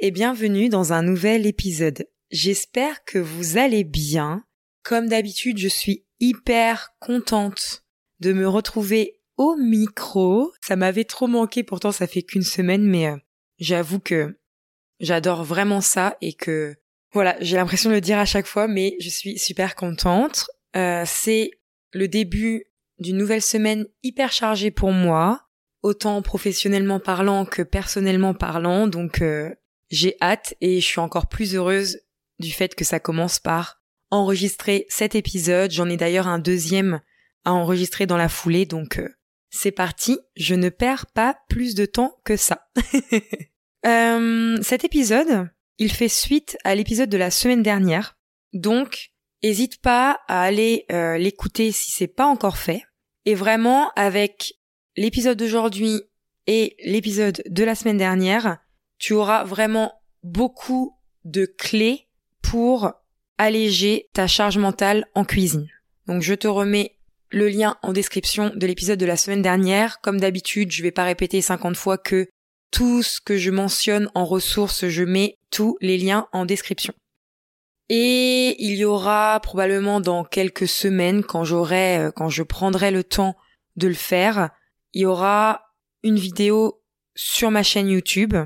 Et bienvenue dans un nouvel épisode. J'espère que vous allez bien. Comme d'habitude, je suis hyper contente de me retrouver au micro. Ça m'avait trop manqué, pourtant ça fait qu'une semaine, mais euh, j'avoue que j'adore vraiment ça et que voilà, j'ai l'impression de le dire à chaque fois, mais je suis super contente. Euh, c'est le début d'une nouvelle semaine hyper chargée pour moi autant professionnellement parlant que personnellement parlant. Donc euh, j'ai hâte et je suis encore plus heureuse du fait que ça commence par enregistrer cet épisode. J'en ai d'ailleurs un deuxième à enregistrer dans la foulée. Donc euh, c'est parti. Je ne perds pas plus de temps que ça. euh, cet épisode, il fait suite à l'épisode de la semaine dernière. Donc Hésite pas à aller euh, l'écouter si c'est pas encore fait. Et vraiment, avec l'épisode d'aujourd'hui et l'épisode de la semaine dernière, tu auras vraiment beaucoup de clés pour alléger ta charge mentale en cuisine. Donc je te remets le lien en description de l'épisode de la semaine dernière. Comme d'habitude, je vais pas répéter 50 fois que tout ce que je mentionne en ressources, je mets tous les liens en description. Et il y aura probablement dans quelques semaines, quand j'aurai, euh, quand je prendrai le temps de le faire, il y aura une vidéo sur ma chaîne YouTube.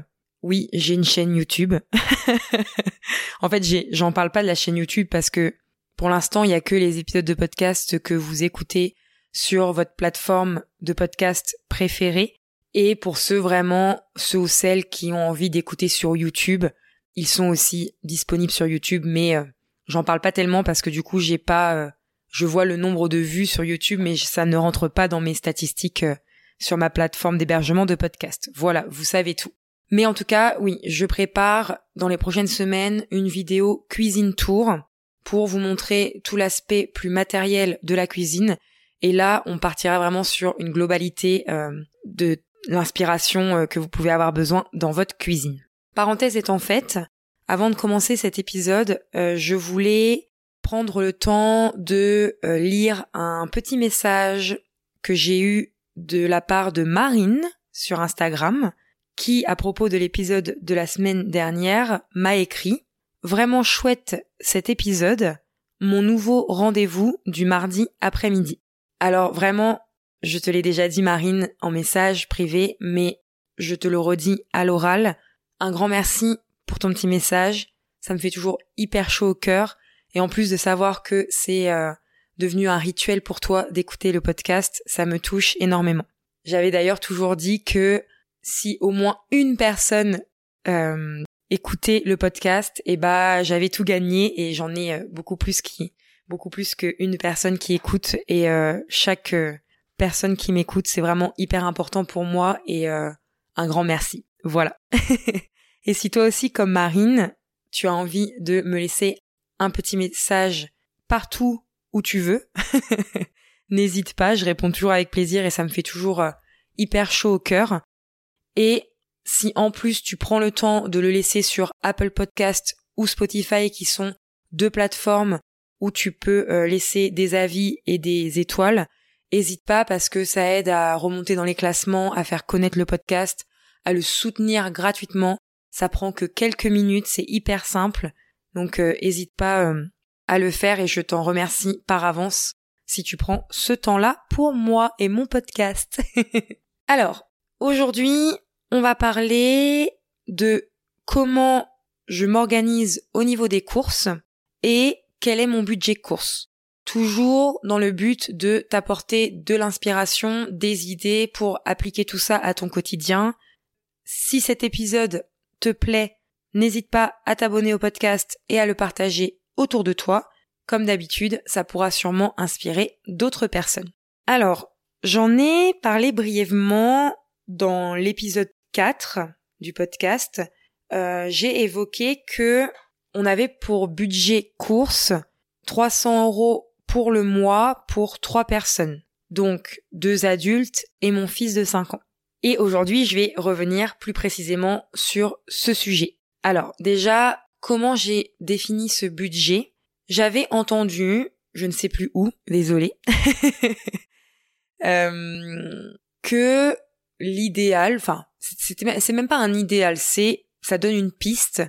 Oui, j'ai une chaîne YouTube. en fait, j'en parle pas de la chaîne YouTube parce que pour l'instant, il y a que les épisodes de podcast que vous écoutez sur votre plateforme de podcast préférée. Et pour ceux vraiment, ceux ou celles qui ont envie d'écouter sur YouTube, ils sont aussi disponibles sur YouTube, mais euh, j'en parle pas tellement parce que du coup, j'ai pas, euh, je vois le nombre de vues sur YouTube, mais ça ne rentre pas dans mes statistiques euh, sur ma plateforme d'hébergement de podcast. Voilà, vous savez tout. Mais en tout cas, oui, je prépare dans les prochaines semaines une vidéo cuisine tour pour vous montrer tout l'aspect plus matériel de la cuisine. Et là, on partira vraiment sur une globalité euh, de l'inspiration euh, que vous pouvez avoir besoin dans votre cuisine. Parenthèse étant faite, avant de commencer cet épisode, euh, je voulais prendre le temps de lire un petit message que j'ai eu de la part de Marine sur Instagram, qui, à propos de l'épisode de la semaine dernière, m'a écrit Vraiment chouette cet épisode, mon nouveau rendez-vous du mardi après-midi. Alors vraiment, je te l'ai déjà dit Marine en message privé, mais je te le redis à l'oral. Un grand merci pour ton petit message. Ça me fait toujours hyper chaud au cœur. Et en plus de savoir que c'est euh, devenu un rituel pour toi d'écouter le podcast, ça me touche énormément. J'avais d'ailleurs toujours dit que si au moins une personne euh, écoutait le podcast, et eh bah j'avais tout gagné et j'en ai euh, beaucoup plus qui beaucoup plus qu'une personne qui écoute et euh, chaque euh, personne qui m'écoute c'est vraiment hyper important pour moi et un grand merci. Voilà. et si toi aussi comme Marine, tu as envie de me laisser un petit message partout où tu veux. N'hésite pas, je réponds toujours avec plaisir et ça me fait toujours euh, hyper chaud au cœur. Et si en plus tu prends le temps de le laisser sur Apple Podcast ou Spotify qui sont deux plateformes où tu peux euh, laisser des avis et des étoiles, hésite pas parce que ça aide à remonter dans les classements, à faire connaître le podcast, à le soutenir gratuitement. Ça prend que quelques minutes, c'est hyper simple. Donc euh, hésite pas à le faire et je t'en remercie par avance si tu prends ce temps-là pour moi et mon podcast. Alors, aujourd'hui, on va parler de comment je m'organise au niveau des courses et quel est mon budget course. Toujours dans le but de t'apporter de l'inspiration, des idées pour appliquer tout ça à ton quotidien. Si cet épisode te plaît, n'hésite pas à t'abonner au podcast et à le partager autour de toi. Comme d'habitude, ça pourra sûrement inspirer d'autres personnes. Alors, j'en ai parlé brièvement dans l'épisode 4 du podcast. Euh, j'ai évoqué que on avait pour budget course 300 euros pour le mois pour trois personnes. Donc deux adultes et mon fils de 5 ans. Et aujourd'hui, je vais revenir plus précisément sur ce sujet. Alors déjà, comment j'ai défini ce budget? J'avais entendu, je ne sais plus où, désolé, euh, que l'idéal, enfin, c'est même pas un idéal, c'est ça donne une piste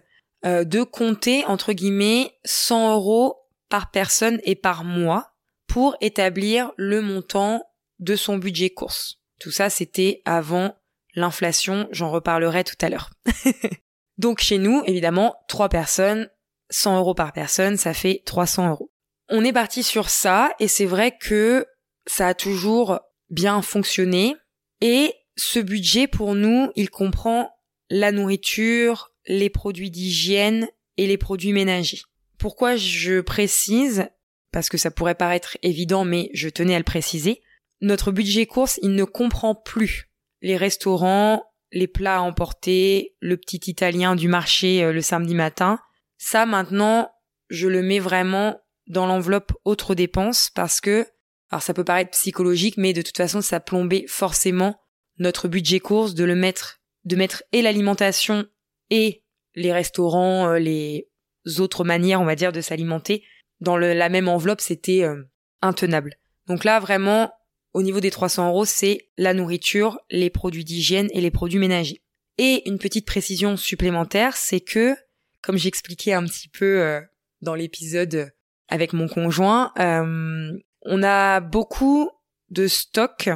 euh, de compter entre guillemets 100 euros par personne et par mois pour établir le montant de son budget course. Tout ça, c'était avant l'inflation, j'en reparlerai tout à l'heure. Donc chez nous, évidemment, trois personnes, 100 euros par personne, ça fait 300 euros. On est parti sur ça et c'est vrai que ça a toujours bien fonctionné et ce budget pour nous, il comprend la nourriture, les produits d'hygiène et les produits ménagers. Pourquoi je précise Parce que ça pourrait paraître évident, mais je tenais à le préciser. Notre budget course, il ne comprend plus les restaurants, les plats à emporter, le petit italien du marché euh, le samedi matin. Ça, maintenant, je le mets vraiment dans l'enveloppe autres dépenses parce que, alors ça peut paraître psychologique, mais de toute façon, ça plombait forcément notre budget course de le mettre, de mettre et l'alimentation et les restaurants, euh, les autres manières, on va dire, de s'alimenter dans la même enveloppe, c'était euh, intenable. Donc là, vraiment, au niveau des 300 euros, c'est la nourriture, les produits d'hygiène et les produits ménagers. Et une petite précision supplémentaire, c'est que, comme j'expliquais un petit peu euh, dans l'épisode avec mon conjoint, on a beaucoup de stocks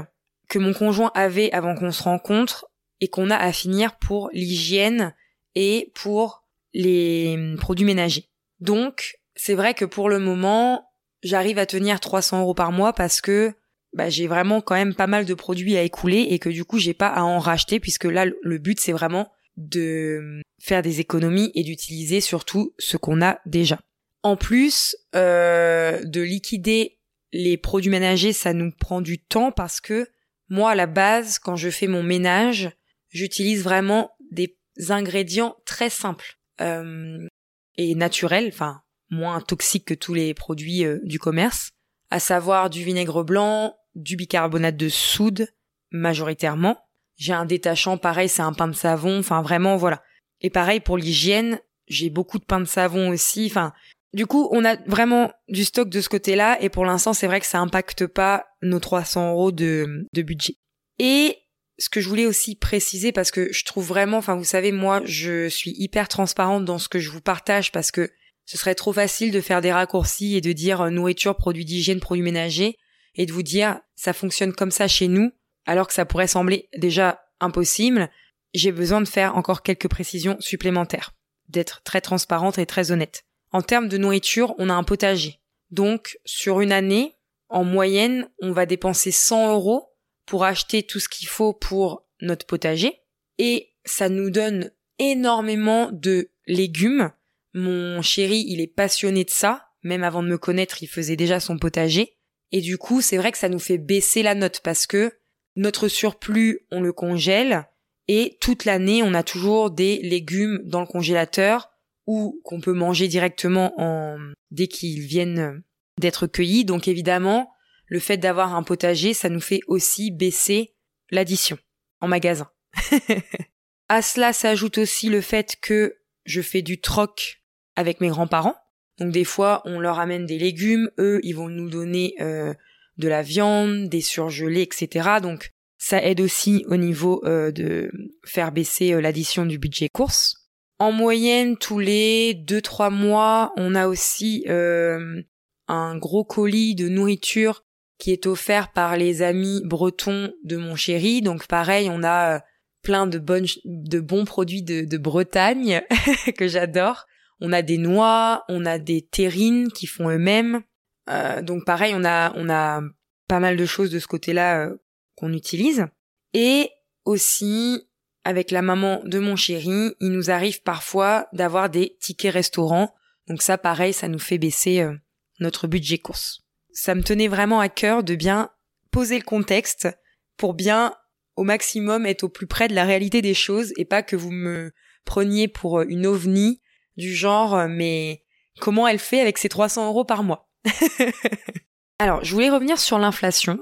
que mon conjoint avait avant qu'on se rencontre et qu'on a à finir pour l'hygiène et pour les produits ménagers. Donc, c'est vrai que pour le moment, j'arrive à tenir 300 euros par mois parce que bah, j'ai vraiment quand même pas mal de produits à écouler et que du coup j'ai pas à en racheter puisque là le but c'est vraiment de faire des économies et d'utiliser surtout ce qu'on a déjà. En plus euh, de liquider les produits ménagers, ça nous prend du temps parce que moi à la base quand je fais mon ménage, j'utilise vraiment des ingrédients très simples euh, et naturels, enfin moins toxiques que tous les produits euh, du commerce à savoir du vinaigre blanc, du bicarbonate de soude, majoritairement. J'ai un détachant, pareil, c'est un pain de savon, enfin vraiment, voilà. Et pareil pour l'hygiène, j'ai beaucoup de pain de savon aussi, enfin, du coup, on a vraiment du stock de ce côté-là, et pour l'instant, c'est vrai que ça impacte pas nos 300 euros de, de budget. Et ce que je voulais aussi préciser, parce que je trouve vraiment, enfin, vous savez, moi, je suis hyper transparente dans ce que je vous partage, parce que ce serait trop facile de faire des raccourcis et de dire euh, nourriture, produits d'hygiène, produits ménagers, et de vous dire ça fonctionne comme ça chez nous, alors que ça pourrait sembler déjà impossible. J'ai besoin de faire encore quelques précisions supplémentaires, d'être très transparente et très honnête. En termes de nourriture, on a un potager. Donc, sur une année, en moyenne, on va dépenser 100 euros pour acheter tout ce qu'il faut pour notre potager. Et ça nous donne énormément de légumes mon chéri, il est passionné de ça. Même avant de me connaître, il faisait déjà son potager. Et du coup, c'est vrai que ça nous fait baisser la note parce que notre surplus, on le congèle et toute l'année, on a toujours des légumes dans le congélateur ou qu'on peut manger directement en dès qu'ils viennent d'être cueillis. Donc évidemment, le fait d'avoir un potager, ça nous fait aussi baisser l'addition en magasin. à cela s'ajoute aussi le fait que je fais du troc avec mes grands-parents. Donc des fois, on leur amène des légumes, eux, ils vont nous donner euh, de la viande, des surgelés, etc. Donc ça aide aussi au niveau euh, de faire baisser euh, l'addition du budget course. En moyenne, tous les 2-3 mois, on a aussi un gros colis de nourriture qui est offert par les amis bretons de mon chéri. Donc pareil, on a plein de, bonnes, de bons produits de, de Bretagne que j'adore. On a des noix, on a des terrines qui font eux-mêmes. Euh, donc pareil, on a on a pas mal de choses de ce côté-là euh, qu'on utilise. Et aussi avec la maman de mon chéri, il nous arrive parfois d'avoir des tickets restaurants. Donc ça, pareil, ça nous fait baisser euh, notre budget course. Ça me tenait vraiment à cœur de bien poser le contexte pour bien au maximum être au plus près de la réalité des choses et pas que vous me preniez pour une ovni du genre euh, mais comment elle fait avec ses 300 euros par mois? Alors, je voulais revenir sur l'inflation.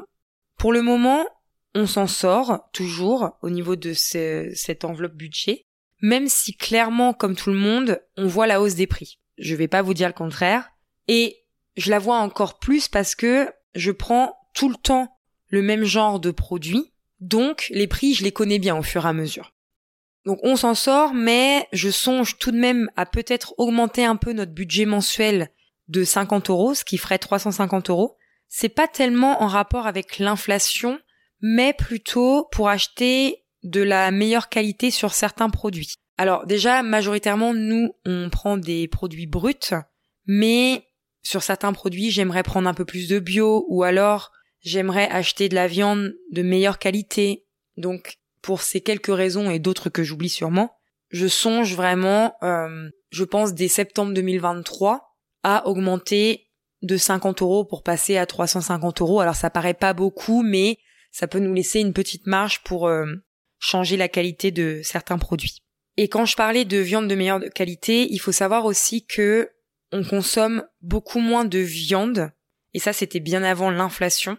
Pour le moment, on s'en sort toujours au niveau de cette enveloppe budget, même si clairement, comme tout le monde, on voit la hausse des prix. Je vais pas vous dire le contraire. Et je la vois encore plus parce que je prends tout le temps le même genre de produit, donc les prix, je les connais bien au fur et à mesure. Donc on s'en sort, mais je songe tout de même à peut-être augmenter un peu notre budget mensuel de 50 euros, ce qui ferait 350 euros. C'est pas tellement en rapport avec l'inflation, mais plutôt pour acheter de la meilleure qualité sur certains produits. Alors déjà, majoritairement, nous, on prend des produits bruts, mais sur certains produits, j'aimerais prendre un peu plus de bio, ou alors j'aimerais acheter de la viande de meilleure qualité. Donc, pour ces quelques raisons et d'autres que j'oublie sûrement, je songe vraiment, euh, je pense dès septembre 2023, à augmenter de 50 euros pour passer à 350 euros. Alors ça paraît pas beaucoup, mais ça peut nous laisser une petite marge pour euh, changer la qualité de certains produits. Et quand je parlais de viande de meilleure qualité, il faut savoir aussi que on consomme beaucoup moins de viande. Et ça, c'était bien avant l'inflation.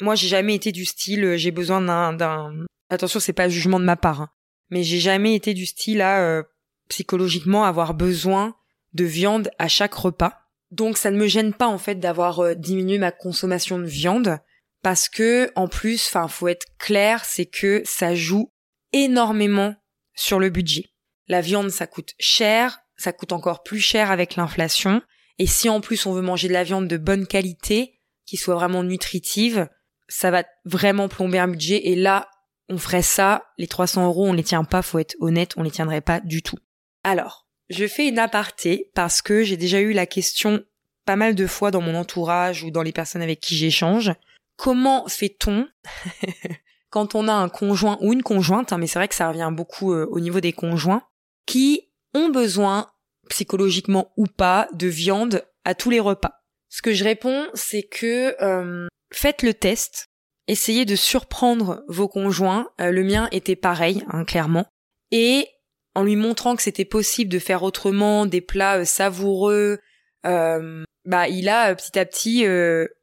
Moi, j'ai jamais été du style, euh, j'ai besoin d'un, attention, c'est pas un jugement de ma part, hein. mais j'ai jamais été du style à euh, psychologiquement avoir besoin de viande à chaque repas. Donc, ça ne me gêne pas en fait d'avoir euh, diminué ma consommation de viande parce que en plus, enfin, faut être clair, c'est que ça joue énormément sur le budget. La viande, ça coûte cher, ça coûte encore plus cher avec l'inflation. Et si en plus on veut manger de la viande de bonne qualité, qui soit vraiment nutritive, ça va vraiment plomber un budget. Et là, on ferait ça, les 300 euros, on les tient pas, faut être honnête, on les tiendrait pas du tout. Alors, je fais une aparté parce que j'ai déjà eu la question pas mal de fois dans mon entourage ou dans les personnes avec qui j'échange. Comment fait-on quand on a un conjoint ou une conjointe, hein, mais c'est vrai que ça revient beaucoup euh, au niveau des conjoints, qui ont besoin, psychologiquement ou pas, de viande à tous les repas. Ce que je réponds, c'est que euh, faites le test, essayez de surprendre vos conjoints. Euh, le mien était pareil, hein, clairement, et en lui montrant que c'était possible de faire autrement, des plats savoureux, bah il a petit à petit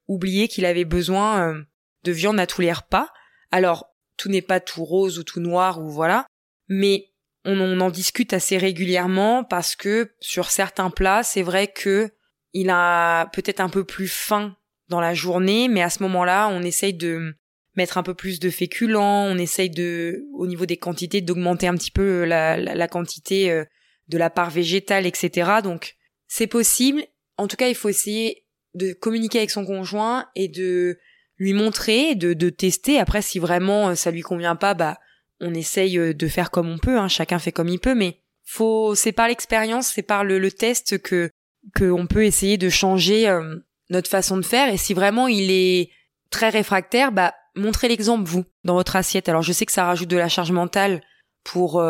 oublié qu'il avait besoin de viande à tous les repas. Alors tout n'est pas tout rose ou tout noir ou voilà, mais on, en discute assez régulièrement parce que sur certains plats, c'est vrai que il a peut-être un peu plus faim dans la journée, mais à ce moment-là, on essaye de mettre un peu plus de féculents, on essaye de, au niveau des quantités, d'augmenter un petit peu la, la, quantité euh, de la part végétale, etc. Donc, c'est possible. En tout cas, il faut essayer de communiquer avec son conjoint et de lui montrer, de, de tester. Après, si vraiment euh, ça lui convient pas, bah, on essaye euh, de faire comme on peut, hein, chacun fait comme il peut, mais faut, c'est par l'expérience, c'est par le, test que qu'on peut essayer de changer euh, notre façon de faire. Et si vraiment il est très réfractaire, bah montrez l'exemple vous dans votre assiette. Alors je sais que ça rajoute de la charge mentale pour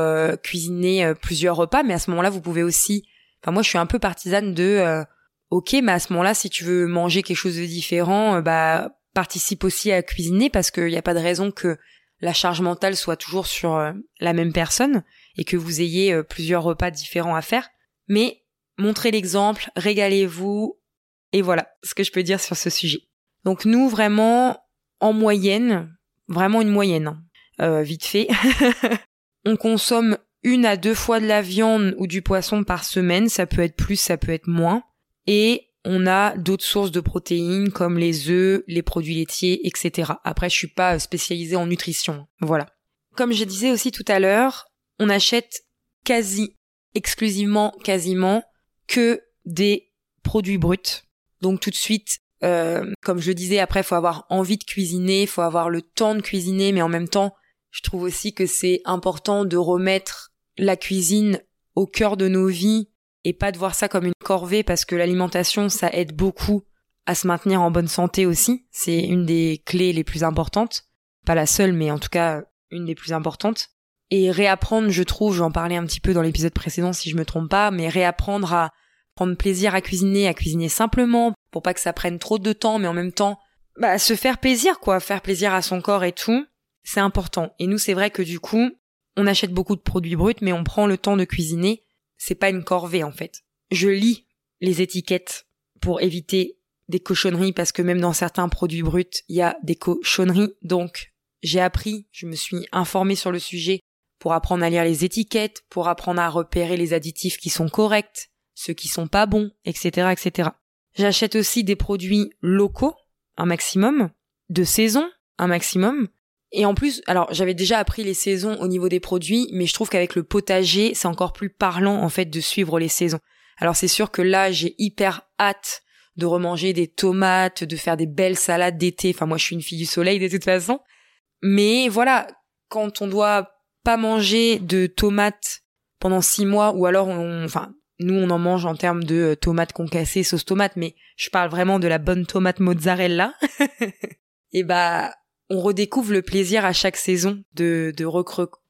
cuisiner plusieurs repas, mais à ce moment-là vous pouvez aussi. Enfin moi je suis un peu partisane de ok, mais à ce moment-là si tu veux manger quelque chose de différent, bah participe aussi à cuisiner parce qu'il n'y a pas de raison que la charge mentale soit toujours sur euh, la même personne et que vous ayez euh, plusieurs repas différents à faire. Mais montrez l'exemple, régalez-vous, et voilà ce que je peux dire sur ce sujet. Donc nous, vraiment, en moyenne, vraiment une moyenne, hein, euh, vite fait, on consomme une à deux fois de la viande ou du poisson par semaine, ça peut être plus, ça peut être moins, et on a d'autres sources de protéines comme les œufs, les produits laitiers, etc. Après, je suis pas spécialisée en nutrition. Voilà. Comme je disais aussi tout à l'heure, on achète quasi exclusivement, quasiment que des produits bruts. Donc tout de suite, euh, comme je le disais, après, faut avoir envie de cuisiner, faut avoir le temps de cuisiner, mais en même temps, je trouve aussi que c'est important de remettre la cuisine au cœur de nos vies et pas de voir ça comme une corvée parce que l'alimentation, ça aide beaucoup à se maintenir en bonne santé aussi. C'est une des clés les plus importantes. Pas la seule, mais en tout cas une des plus importantes. Et réapprendre, je trouve, j'en parlais un petit peu dans l'épisode précédent si je me trompe pas, mais réapprendre à prendre plaisir à cuisiner, à cuisiner simplement, pour pas que ça prenne trop de temps, mais en même temps, bah, se faire plaisir, quoi, faire plaisir à son corps et tout, c'est important. Et nous, c'est vrai que du coup, on achète beaucoup de produits bruts, mais on prend le temps de cuisiner c'est pas une corvée en fait. Je lis les étiquettes pour éviter des cochonneries parce que même dans certains produits bruts, il y a des cochonneries. Donc, j'ai appris, je me suis informée sur le sujet pour apprendre à lire les étiquettes, pour apprendre à repérer les additifs qui sont corrects, ceux qui sont pas bons, etc., etc. J'achète aussi des produits locaux, un maximum, de saison, un maximum. Et en plus, alors j'avais déjà appris les saisons au niveau des produits, mais je trouve qu'avec le potager, c'est encore plus parlant en fait de suivre les saisons. Alors c'est sûr que là, j'ai hyper hâte de remanger des tomates, de faire des belles salades d'été. Enfin moi, je suis une fille du soleil de toute façon. Mais voilà, quand on doit pas manger de tomates pendant six mois, ou alors on, enfin nous on en mange en termes de euh, tomates concassées, sauce tomate, mais je parle vraiment de la bonne tomate mozzarella. et bah on redécouvre le plaisir à chaque saison de de,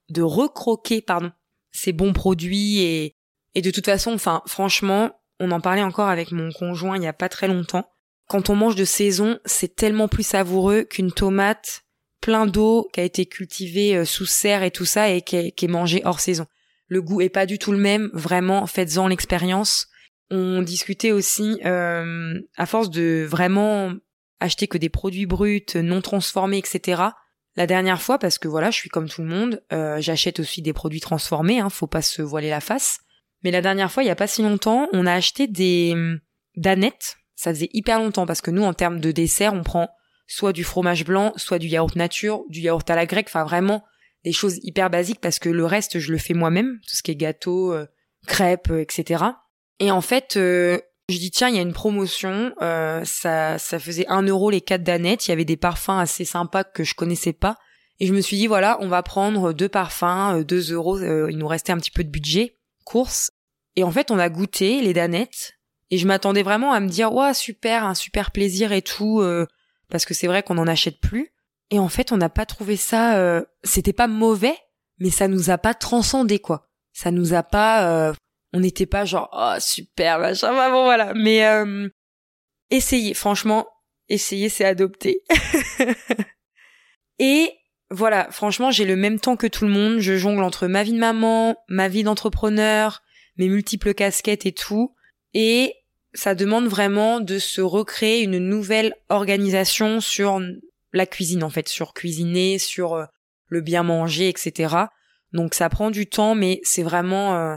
de recroquer pardon ces bons produits et et de toute façon enfin franchement on en parlait encore avec mon conjoint il y a pas très longtemps quand on mange de saison c'est tellement plus savoureux qu'une tomate plein d'eau qui a été cultivée euh, sous serre et tout ça et qui est, mangée hors saison le goût est pas du tout le même vraiment faites-en l'expérience on discutait aussi euh, à force de vraiment acheter que des produits bruts, non transformés, etc. La dernière fois, parce que voilà, je suis comme tout le monde, euh, j'achète aussi des produits transformés, hein, faut pas se voiler la face. Mais la dernière fois, il y a pas si longtemps, on a acheté des hum, danettes. Ça faisait hyper longtemps parce que nous, en termes de dessert, on prend soit du fromage blanc, soit du yaourt nature, du yaourt à la grecque, enfin vraiment des choses hyper basiques parce que le reste, je le fais moi-même, tout ce qui est gâteau, euh, crêpes, euh, etc. Et en fait, je dis tiens, il y a une promotion, euh, ça, ça faisait un euro les quatre danettes, il y avait des parfums assez sympas que je connaissais pas, et je me suis dit voilà, on va prendre deux parfums, euh, deux euros, euh, il nous restait un petit peu de budget, course, et en fait on a goûté les danettes, et je m'attendais vraiment à me dire ouais super, un super plaisir et tout, parce que c'est vrai qu'on en achète plus, et en fait on n'a pas trouvé ça, c'était pas mauvais, mais ça nous a pas transcendé quoi, ça nous a pas on n'était pas genre oh super machin bah bon voilà. Mais euh, essayez franchement essayez c'est adopter et voilà franchement j'ai le même temps que tout le monde. Je jongle entre ma vie de maman ma vie d'entrepreneur mes multiples casquettes et tout et ça demande vraiment de se recréer une nouvelle organisation sur la cuisine en fait sur cuisiner sur euh, le bien manger etc donc ça prend du temps mais c'est vraiment euh,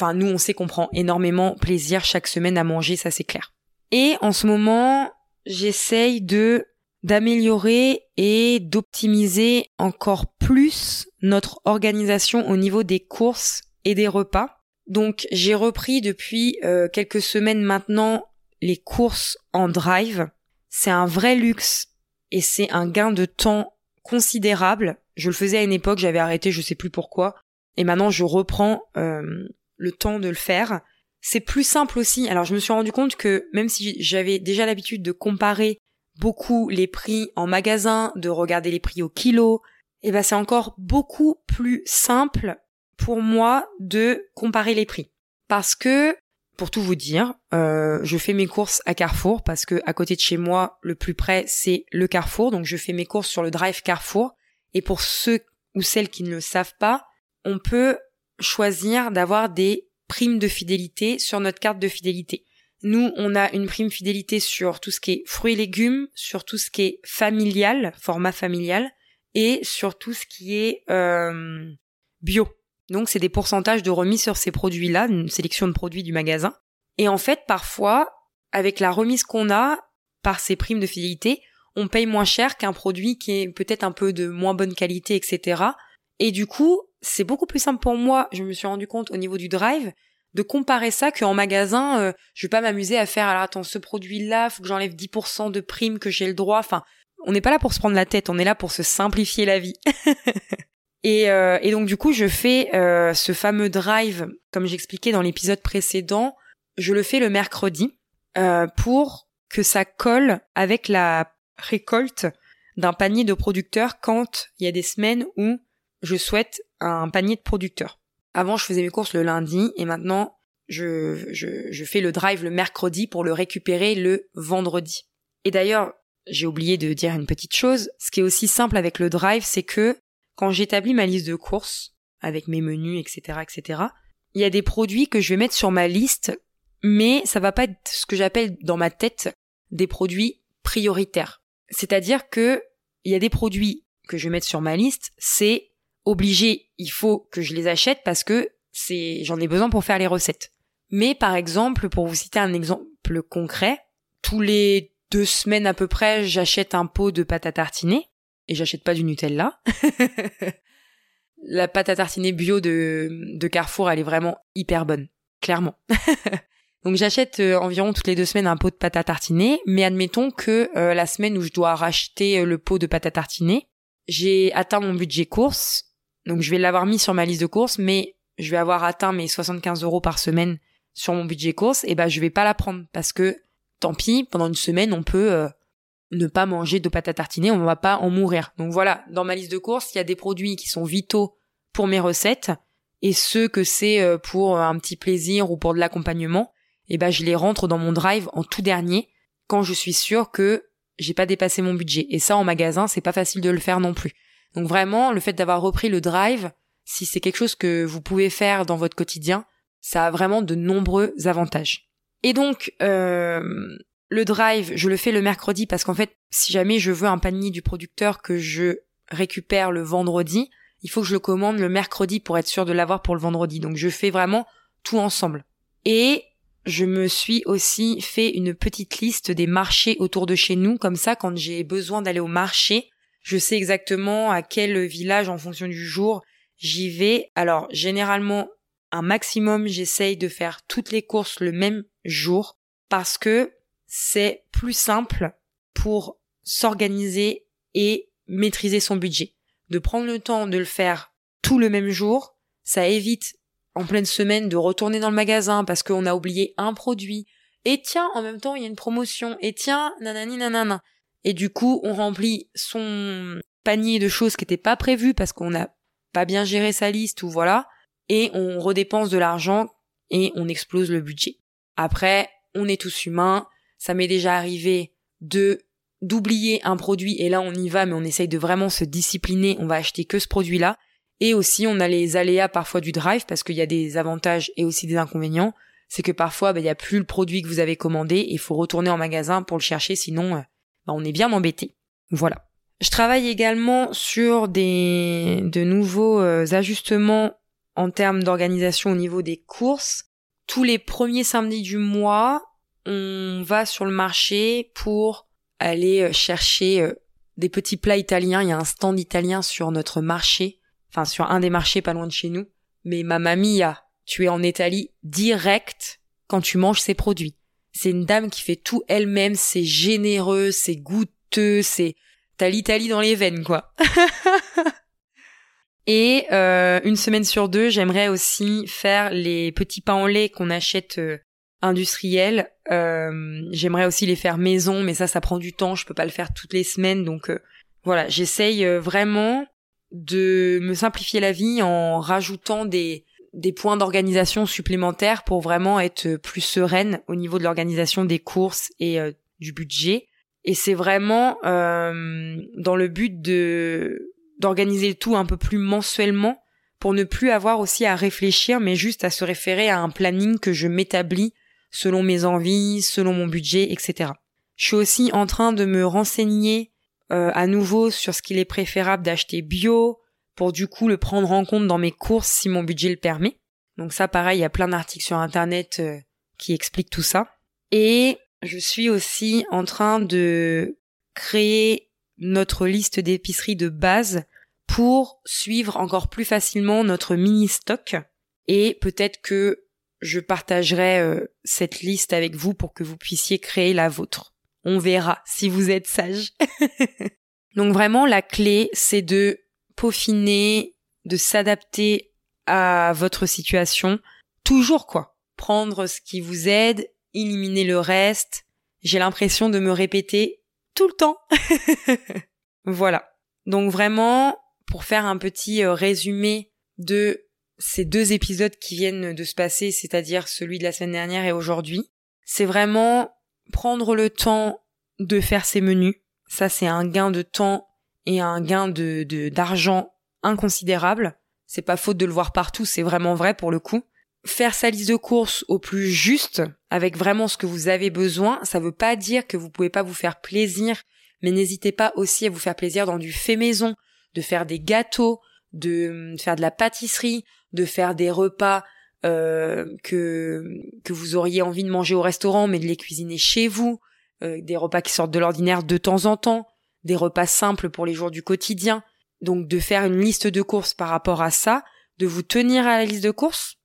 Enfin, nous, on sait qu'on prend énormément plaisir chaque semaine à manger, ça c'est clair. Et en ce moment, j'essaye de d'améliorer et d'optimiser encore plus notre organisation au niveau des courses et des repas. Donc j'ai repris depuis euh, quelques semaines maintenant les courses en drive. C'est un vrai luxe et c'est un gain de temps considérable. Je le faisais à une époque, j'avais arrêté, je sais plus pourquoi. Et maintenant je reprends euh, le temps de le faire. C'est plus simple aussi. Alors je me suis rendu compte que même si j'avais déjà l'habitude de comparer beaucoup les prix en magasin, de regarder les prix au kilo, eh ben c'est encore beaucoup plus simple pour moi de comparer les prix. Parce que, pour tout vous dire, euh, je fais mes courses à Carrefour parce que à côté de chez moi, le plus près c'est le Carrefour, donc je fais mes courses sur le Drive Carrefour. Et pour ceux ou celles qui ne le savent pas, on peut choisir d'avoir des primes de fidélité sur notre carte de fidélité. Nous, on a une prime fidélité sur tout ce qui est fruits et légumes, sur tout ce qui est familial, format familial, et sur tout ce qui est euh, bio. Donc, c'est des pourcentages de remise sur ces produits-là, une sélection de produits du magasin. Et en fait, parfois, avec la remise qu'on a par ces primes de fidélité, on paye moins cher qu'un produit qui est peut-être un peu de moins bonne qualité, etc. Et du coup, c'est beaucoup plus simple pour moi, je me suis rendu compte au niveau du drive, de comparer ça qu'en magasin, euh, je vais pas m'amuser à faire, alors attends, ce produit-là, faut que j'enlève 10% de primes que j'ai le droit, enfin, on n'est pas là pour se prendre la tête, on est là pour se simplifier la vie. et, euh, et, donc du coup, je fais euh, ce fameux drive, comme j'expliquais dans l'épisode précédent, je le fais le mercredi pour que ça colle avec la récolte d'un panier de producteurs quand il y a des semaines où je souhaite un panier de producteurs. Avant, je faisais mes courses le lundi et maintenant, je, je, je fais le drive le mercredi pour le récupérer le vendredi. Et d'ailleurs, j'ai oublié de dire une petite chose. Ce qui est aussi simple avec le drive, c'est que quand j'établis ma liste de courses, avec mes menus, etc., etc., il y a des produits que je vais mettre sur ma liste, mais ça va pas être ce que j'appelle dans ma tête des produits prioritaires. C'est-à-dire que il y a des produits que je vais mettre sur ma liste, c'est obligé, il faut que je les achète parce que c'est j'en ai besoin pour faire les recettes. Mais par exemple, pour vous citer un exemple concret, tous les deux semaines à peu près, j'achète un pot de pâte à tartiner. Et j'achète pas du Nutella. la pâte à tartiner bio de, de Carrefour, elle est vraiment hyper bonne, clairement. Donc j'achète euh, environ toutes les deux semaines un pot de pâte à tartiner, mais admettons que euh, la semaine où je dois racheter euh, le pot de pâte à tartiner, j'ai atteint mon budget course, donc je vais l'avoir mis sur ma liste de courses, mais je vais avoir atteint mes 75 euros par semaine sur mon budget course, et ben je vais pas la prendre parce que tant pis, pendant une semaine on peut ne pas manger de pâte à tartiner, on va pas en mourir. Donc voilà, dans ma liste de courses, il y a des produits qui sont vitaux pour mes recettes et ceux que c'est pour un petit plaisir ou pour de l'accompagnement eh ben je les rentre dans mon drive en tout dernier quand je suis sûre que j'ai pas dépassé mon budget. Et ça en magasin, c'est pas facile de le faire non plus. Donc vraiment, le fait d'avoir repris le drive, si c'est quelque chose que vous pouvez faire dans votre quotidien, ça a vraiment de nombreux avantages. Et donc, euh, le drive, je le fais le mercredi parce qu'en fait, si jamais je veux un panier du producteur que je récupère le vendredi, il faut que je le commande le mercredi pour être sûr de l'avoir pour le vendredi. Donc je fais vraiment tout ensemble. Et je me suis aussi fait une petite liste des marchés autour de chez nous, comme ça quand j'ai besoin d'aller au marché, je sais exactement à quel village en fonction du jour j'y vais. Alors généralement, un maximum, j'essaye de faire toutes les courses le même jour parce que c'est plus simple pour s'organiser et maîtriser son budget. De prendre le temps de le faire tout le même jour, ça évite en pleine semaine de retourner dans le magasin parce qu'on a oublié un produit. Et tiens, en même temps, il y a une promotion. Et tiens, nanani nanana. Et du coup, on remplit son panier de choses qui n'étaient pas prévues parce qu'on n'a pas bien géré sa liste ou voilà. Et on redépense de l'argent et on explose le budget. Après, on est tous humains. Ça m'est déjà arrivé de d'oublier un produit et là on y va mais on essaye de vraiment se discipliner. On va acheter que ce produit-là et aussi, on a les aléas parfois du drive parce qu'il y a des avantages et aussi des inconvénients. C'est que parfois, bah, il n'y a plus le produit que vous avez commandé et il faut retourner en magasin pour le chercher, sinon, euh, bah, on est bien embêté. Voilà. Je travaille également sur des de nouveaux euh, ajustements en termes d'organisation au niveau des courses. Tous les premiers samedis du mois, on va sur le marché pour aller euh, chercher des petits plats italiens. Il y a un stand italien sur notre marché enfin sur un des marchés pas loin de chez nous. Mais ma mamie a, tu es en Italie direct quand tu manges ces produits. C'est une dame qui fait tout elle-même, c'est généreux, c'est goûteux, c'est t'as l'Italie dans les veines quoi. Et euh, une semaine sur deux, j'aimerais aussi faire les petits pains en lait qu'on achète euh, industriels. Euh, j'aimerais aussi les faire maison, mais ça, ça prend du temps. Je peux pas le faire toutes les semaines, donc voilà. J'essaye vraiment de me simplifier la vie en rajoutant des, des points d'organisation supplémentaires pour vraiment être plus sereine au niveau de l'organisation des courses et euh, du budget. Et c'est vraiment euh, dans le but de d'organiser tout un peu plus mensuellement pour ne plus avoir aussi à réfléchir, mais juste à se référer à un planning que je m'établis selon mes envies, selon mon budget, etc. Je suis aussi en train de me renseigner euh, à nouveau sur ce qu'il est préférable d'acheter bio pour du coup le prendre en compte dans mes courses si mon budget le permet. Donc ça pareil, il y a plein d'articles sur internet euh, qui expliquent tout ça. Et je suis aussi en train de créer notre liste d'épiceries de base pour suivre encore plus facilement notre mini stock et peut-être que je partagerai euh, cette liste avec vous pour que vous puissiez créer la vôtre. On verra si vous êtes sage. Donc vraiment, la clé, c'est de peaufiner, de s'adapter à votre situation. Toujours quoi. Prendre ce qui vous aide, éliminer le reste. J'ai l'impression de me répéter tout le temps. voilà. Donc vraiment, pour faire un petit euh, résumé de ces deux épisodes qui viennent de se passer, c'est-à-dire celui de la semaine dernière et aujourd'hui, c'est vraiment prendre le temps de faire ses menus. Ça, c'est un gain de temps et un gain de, d'argent inconsidérable. C'est pas faute de le voir partout, c'est vraiment vrai pour le coup. Faire sa liste de courses au plus juste, avec vraiment ce que vous avez besoin, ça veut pas dire que vous pouvez pas vous faire plaisir, mais n'hésitez pas aussi à vous faire plaisir dans du fait maison, de faire des gâteaux, de faire de la pâtisserie, de faire des repas euh, que que vous auriez envie de manger au restaurant, mais de les cuisiner chez vous, euh, des repas qui sortent de l'ordinaire de temps en temps. des repas simples pour les jours du quotidien. Donc de faire une liste de courses par rapport à ça, de vous tenir à la liste de courses,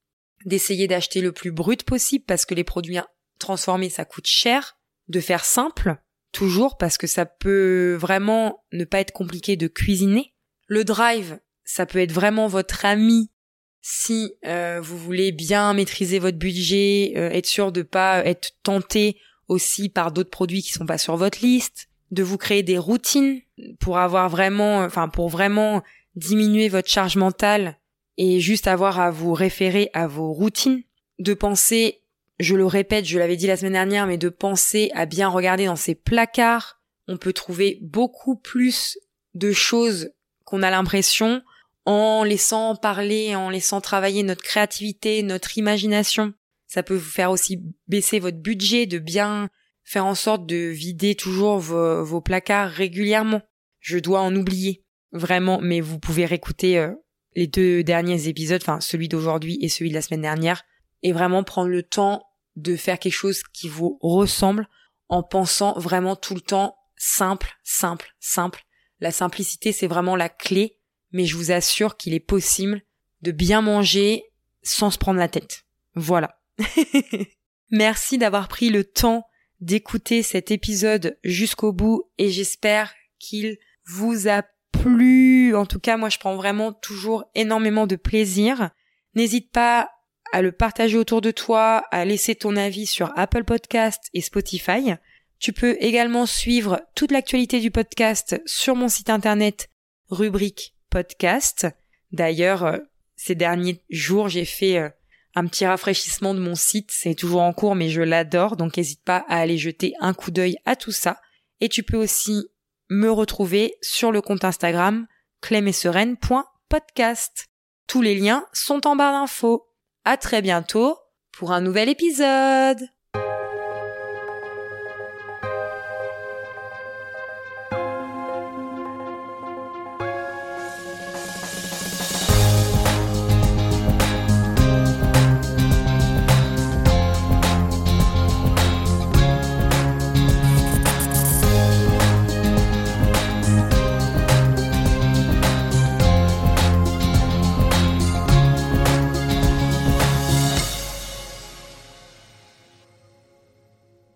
d'essayer d'acheter le plus brut possible parce que les produits transformés ça coûte cher, de faire simple, toujours parce que ça peut vraiment ne pas être compliqué de cuisiner. Le drive, ça peut être vraiment votre ami si euh, vous voulez bien maîtriser votre budget, euh, être sûr de pas être tenté aussi par d'autres produits qui sont pas sur votre liste, de vous créer des routines pour avoir vraiment, enfin pour vraiment diminuer votre charge mentale et juste avoir à vous référer à vos routines, de penser, je le répète, je l'avais dit la semaine dernière, mais de penser à bien regarder dans ces placards. On peut trouver beaucoup plus de choses qu'on a l'impression en laissant parler, en laissant travailler notre créativité, notre imagination. Ça peut vous faire aussi baisser votre budget, de bien faire en sorte de vider toujours vos, placards régulièrement. Je dois en oublier, vraiment, mais vous pouvez réécouter euh, les deux derniers épisodes, enfin celui d'aujourd'hui et celui de la semaine dernière, et vraiment prendre le temps de faire quelque chose qui vous ressemble en pensant vraiment tout le temps simple, simple, simple. La simplicité, c'est vraiment la clé, mais je vous assure qu'il est possible de bien manger sans se prendre la tête. Voilà. Merci d'avoir pris le temps d'écouter cet épisode jusqu'au bout et j'espère qu'il vous a plu. En tout cas, moi, je prends vraiment toujours énormément de plaisir. N'hésite pas à le partager autour de toi, à laisser ton avis sur Apple Podcast et Spotify. Tu peux également suivre toute l'actualité du podcast sur mon site internet rubrique podcast. D'ailleurs, euh, ces derniers jours, j'ai fait euh, un petit rafraîchissement de mon site. C'est toujours en cours, mais je l'adore. Donc n'hésite pas à aller jeter un coup d'œil à tout ça. Et tu peux aussi me retrouver sur le compte Instagram clemessereine.podcast. Tous les liens sont en barre d'infos. À très bientôt pour un nouvel épisode.